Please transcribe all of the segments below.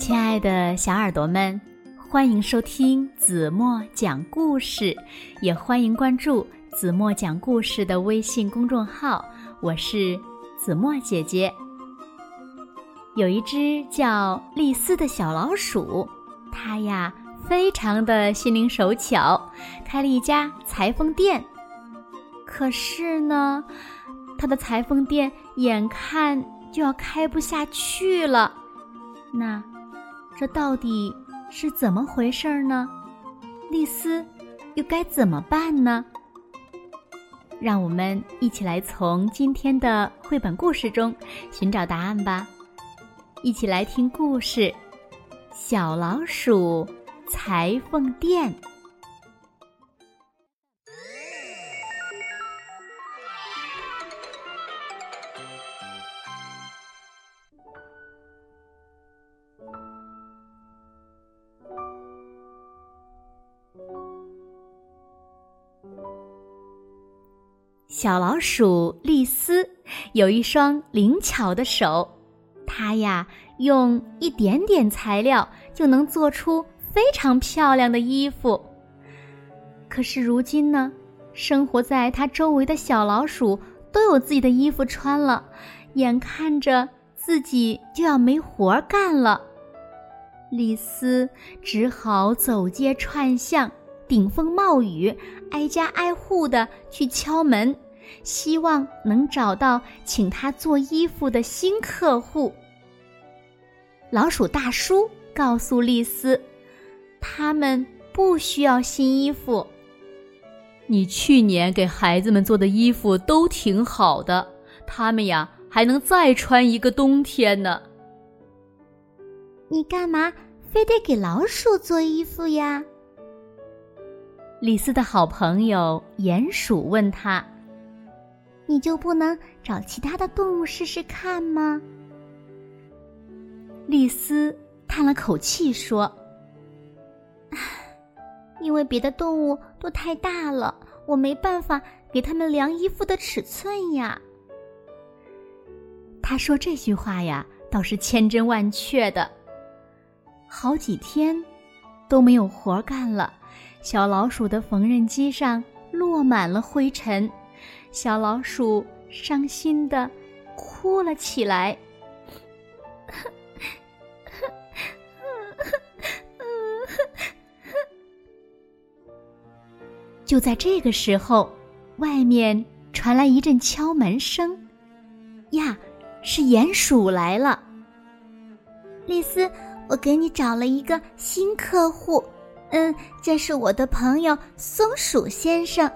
亲爱的小耳朵们，欢迎收听子墨讲故事，也欢迎关注子墨讲故事的微信公众号。我是子墨姐姐。有一只叫丽丝的小老鼠，它呀非常的心灵手巧，开了一家裁缝店。可是呢，它的裁缝店眼看就要开不下去了。那，这到底是怎么回事呢？丽丝又该怎么办呢？让我们一起来从今天的绘本故事中寻找答案吧！一起来听故事《小老鼠裁缝店》。小老鼠丽丝有一双灵巧的手，它呀用一点点材料就能做出非常漂亮的衣服。可是如今呢，生活在它周围的小老鼠都有自己的衣服穿了，眼看着自己就要没活干了，丽丝只好走街串巷。顶风冒雨，挨家挨户的去敲门，希望能找到请他做衣服的新客户。老鼠大叔告诉丽丝，他们不需要新衣服。你去年给孩子们做的衣服都挺好的，他们呀还能再穿一个冬天呢。你干嘛非得给老鼠做衣服呀？李斯的好朋友鼹鼠问他：“你就不能找其他的动物试试看吗？”丽丝叹了口气说：“，因为别的动物都太大了，我没办法给他们量衣服的尺寸呀。”他说这句话呀，倒是千真万确的。好几天都没有活干了。小老鼠的缝纫机上落满了灰尘，小老鼠伤心的哭了起来。就在这个时候，外面传来一阵敲门声。呀，是鼹鼠来了。丽丝，我给你找了一个新客户。嗯，这是我的朋友松鼠先生，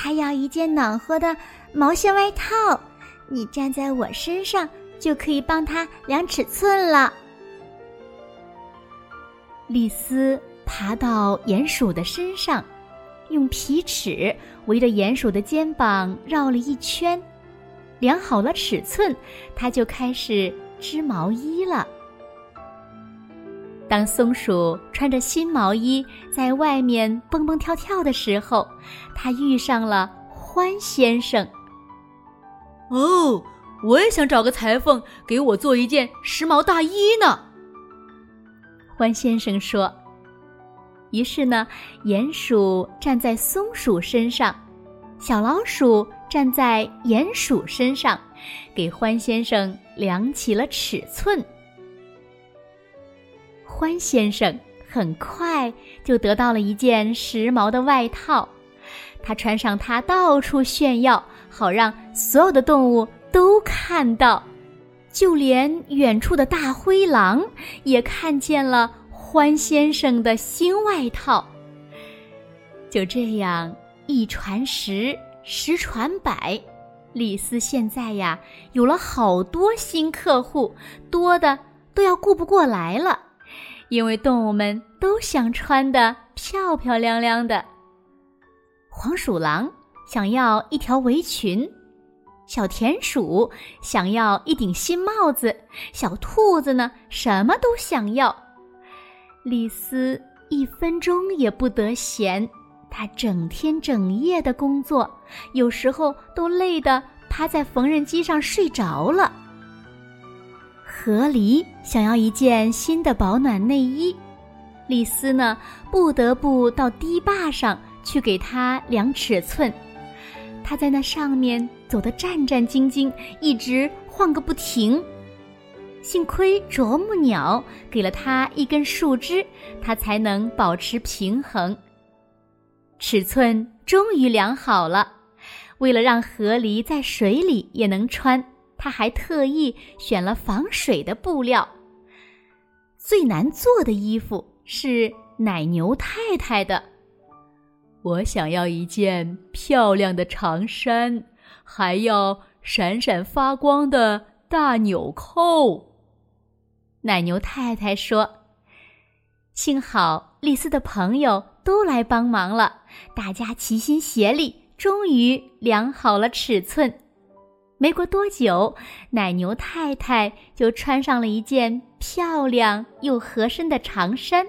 他要一件暖和的毛线外套。你站在我身上就可以帮他量尺寸了。丽丝爬到鼹鼠的身上，用皮尺围着鼹鼠的肩膀绕了一圈，量好了尺寸，他就开始织毛衣了。当松鼠穿着新毛衣在外面蹦蹦跳跳的时候，它遇上了欢先生。哦，我也想找个裁缝给我做一件时髦大衣呢。欢先生说。于是呢，鼹鼠站在松鼠身上，小老鼠站在鼹鼠身上，给欢先生量起了尺寸。欢先生很快就得到了一件时髦的外套，他穿上它到处炫耀，好让所有的动物都看到，就连远处的大灰狼也看见了欢先生的新外套。就这样，一传十，十传百，李斯现在呀有了好多新客户，多的都要顾不过来了。因为动物们都想穿的漂漂亮亮的。黄鼠狼想要一条围裙，小田鼠想要一顶新帽子，小兔子呢什么都想要。丽丝一分钟也不得闲，她整天整夜的工作，有时候都累得趴在缝纫机上睡着了。河狸想要一件新的保暖内衣，丽丝呢不得不到堤坝上去给它量尺寸。它在那上面走得战战兢兢，一直晃个不停。幸亏啄木鸟给了它一根树枝，它才能保持平衡。尺寸终于量好了，为了让河狸在水里也能穿，他还特意选了防水的布料。最难做的衣服是奶牛太太的。我想要一件漂亮的长衫，还要闪闪发光的大纽扣。奶牛太太说：“幸好丽丝的朋友都来帮忙了，大家齐心协力，终于量好了尺寸。没过多久，奶牛太太就穿上了一件漂亮又合身的长衫。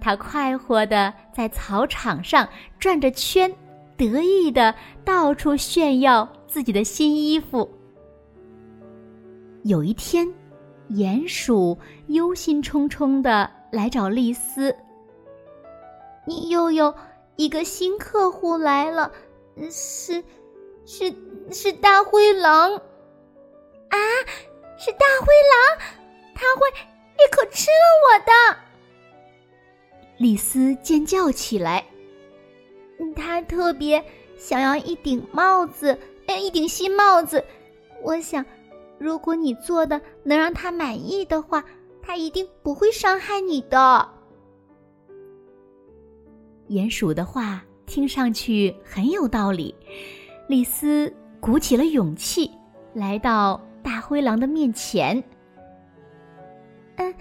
她快活的在草场上转着圈，得意的到处炫耀自己的新衣服。有一天。”鼹鼠忧心忡忡的来找丽丝。你又有一个新客户来了，是，是，是大灰狼。啊，是大灰狼，他会一口吃了我的！丽丝尖叫起来。他特别想要一顶帽子，哎，一顶新帽子。我想。如果你做的能让他满意的话，他一定不会伤害你的。鼹鼠的话听上去很有道理，丽丝鼓起了勇气，来到大灰狼的面前。嗯，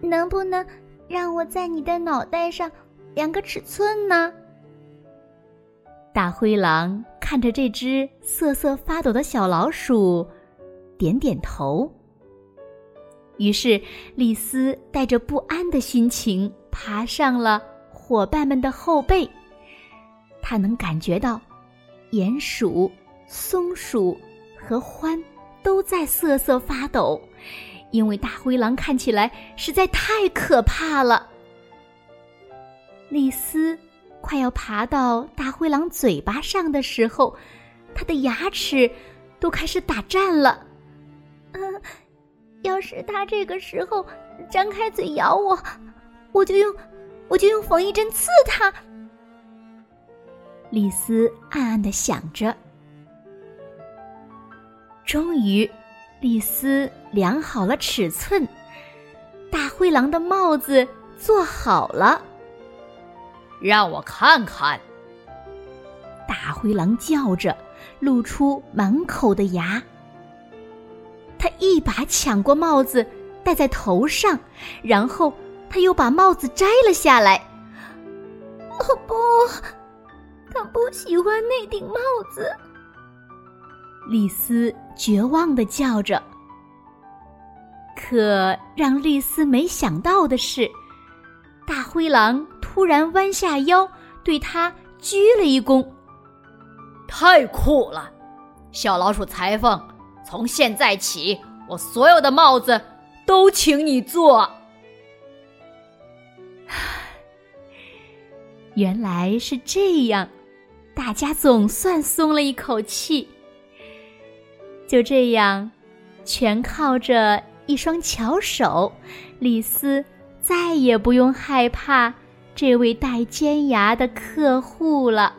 能不能让我在你的脑袋上量个尺寸呢？大灰狼看着这只瑟瑟发抖的小老鼠。点点头。于是，丽丝带着不安的心情爬上了伙伴们的后背。她能感觉到，鼹鼠、松鼠和獾都在瑟瑟发抖，因为大灰狼看起来实在太可怕了。丽丝快要爬到大灰狼嘴巴上的时候，它的牙齿都开始打颤了。嗯，要是它这个时候张开嘴咬我，我就用，我就用缝衣针刺它。丽丝暗暗的想着。终于，丽丝量好了尺寸，大灰狼的帽子做好了。让我看看！大灰狼叫着，露出满口的牙。他一把抢过帽子，戴在头上，然后他又把帽子摘了下来。哦不，他不喜欢那顶帽子。丽丝绝望的叫着。可让丽丝没想到的是，大灰狼突然弯下腰，对他鞠了一躬。太酷了，小老鼠裁缝。从现在起，我所有的帽子都请你做。原来是这样，大家总算松了一口气。就这样，全靠着一双巧手，李斯再也不用害怕这位带尖牙的客户了。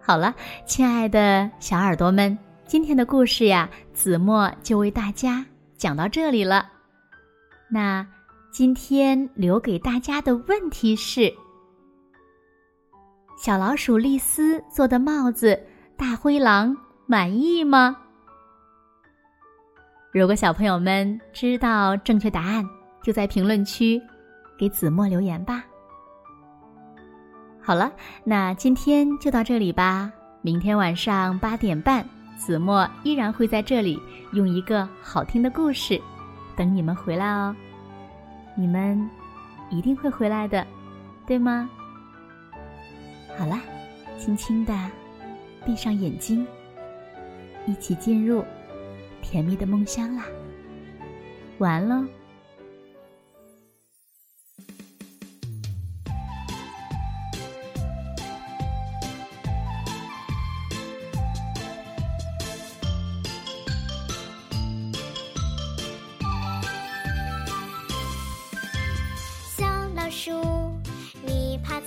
好了，亲爱的小耳朵们，今天的故事呀，子墨就为大家讲到这里了。那今天留给大家的问题是：小老鼠丽丝做的帽子，大灰狼满意吗？如果小朋友们知道正确答案，就在评论区给子墨留言吧。好了，那今天就到这里吧。明天晚上八点半，子墨依然会在这里用一个好听的故事等你们回来哦。你们一定会回来的，对吗？好了，轻轻的闭上眼睛，一起进入甜蜜的梦乡啦。完了。树，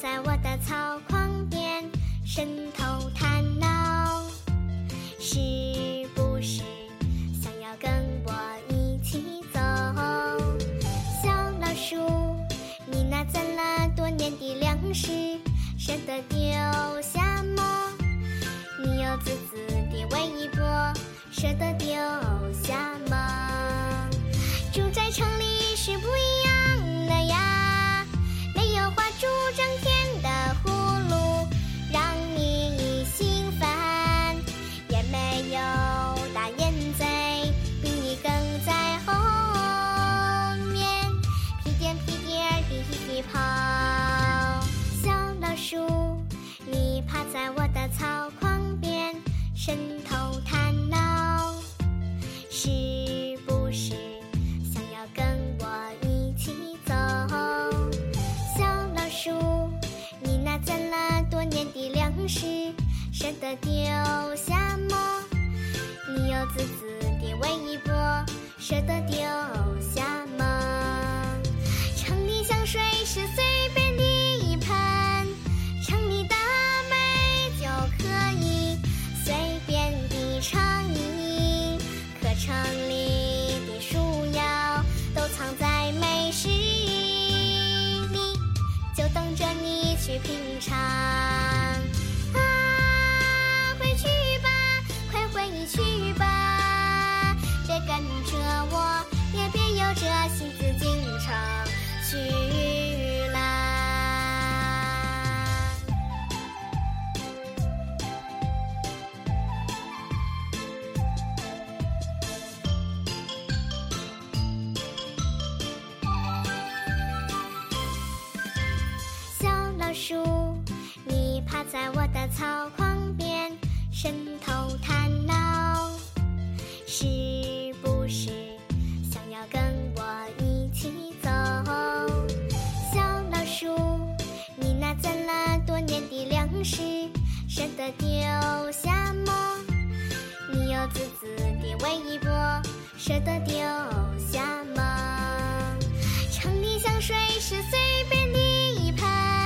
在我的草筐边，伸头探脑，是不是想要跟我一起走？小老鼠，你那攒了多年的粮食，舍得丢下吗？你有自私的微波，舍得丢偷偷探脑，是不是想要跟我一起走？小老鼠，你那攒了多年的粮食舍得丢下吗？你又自私的尾巴舍得丢下吗？城里香水是。头探脑，是不是想要跟我一起走？小老鼠，你那攒了多年的粮食，舍得丢下吗？你有自私的微波，舍得丢下吗？城里香水是随便的。可以。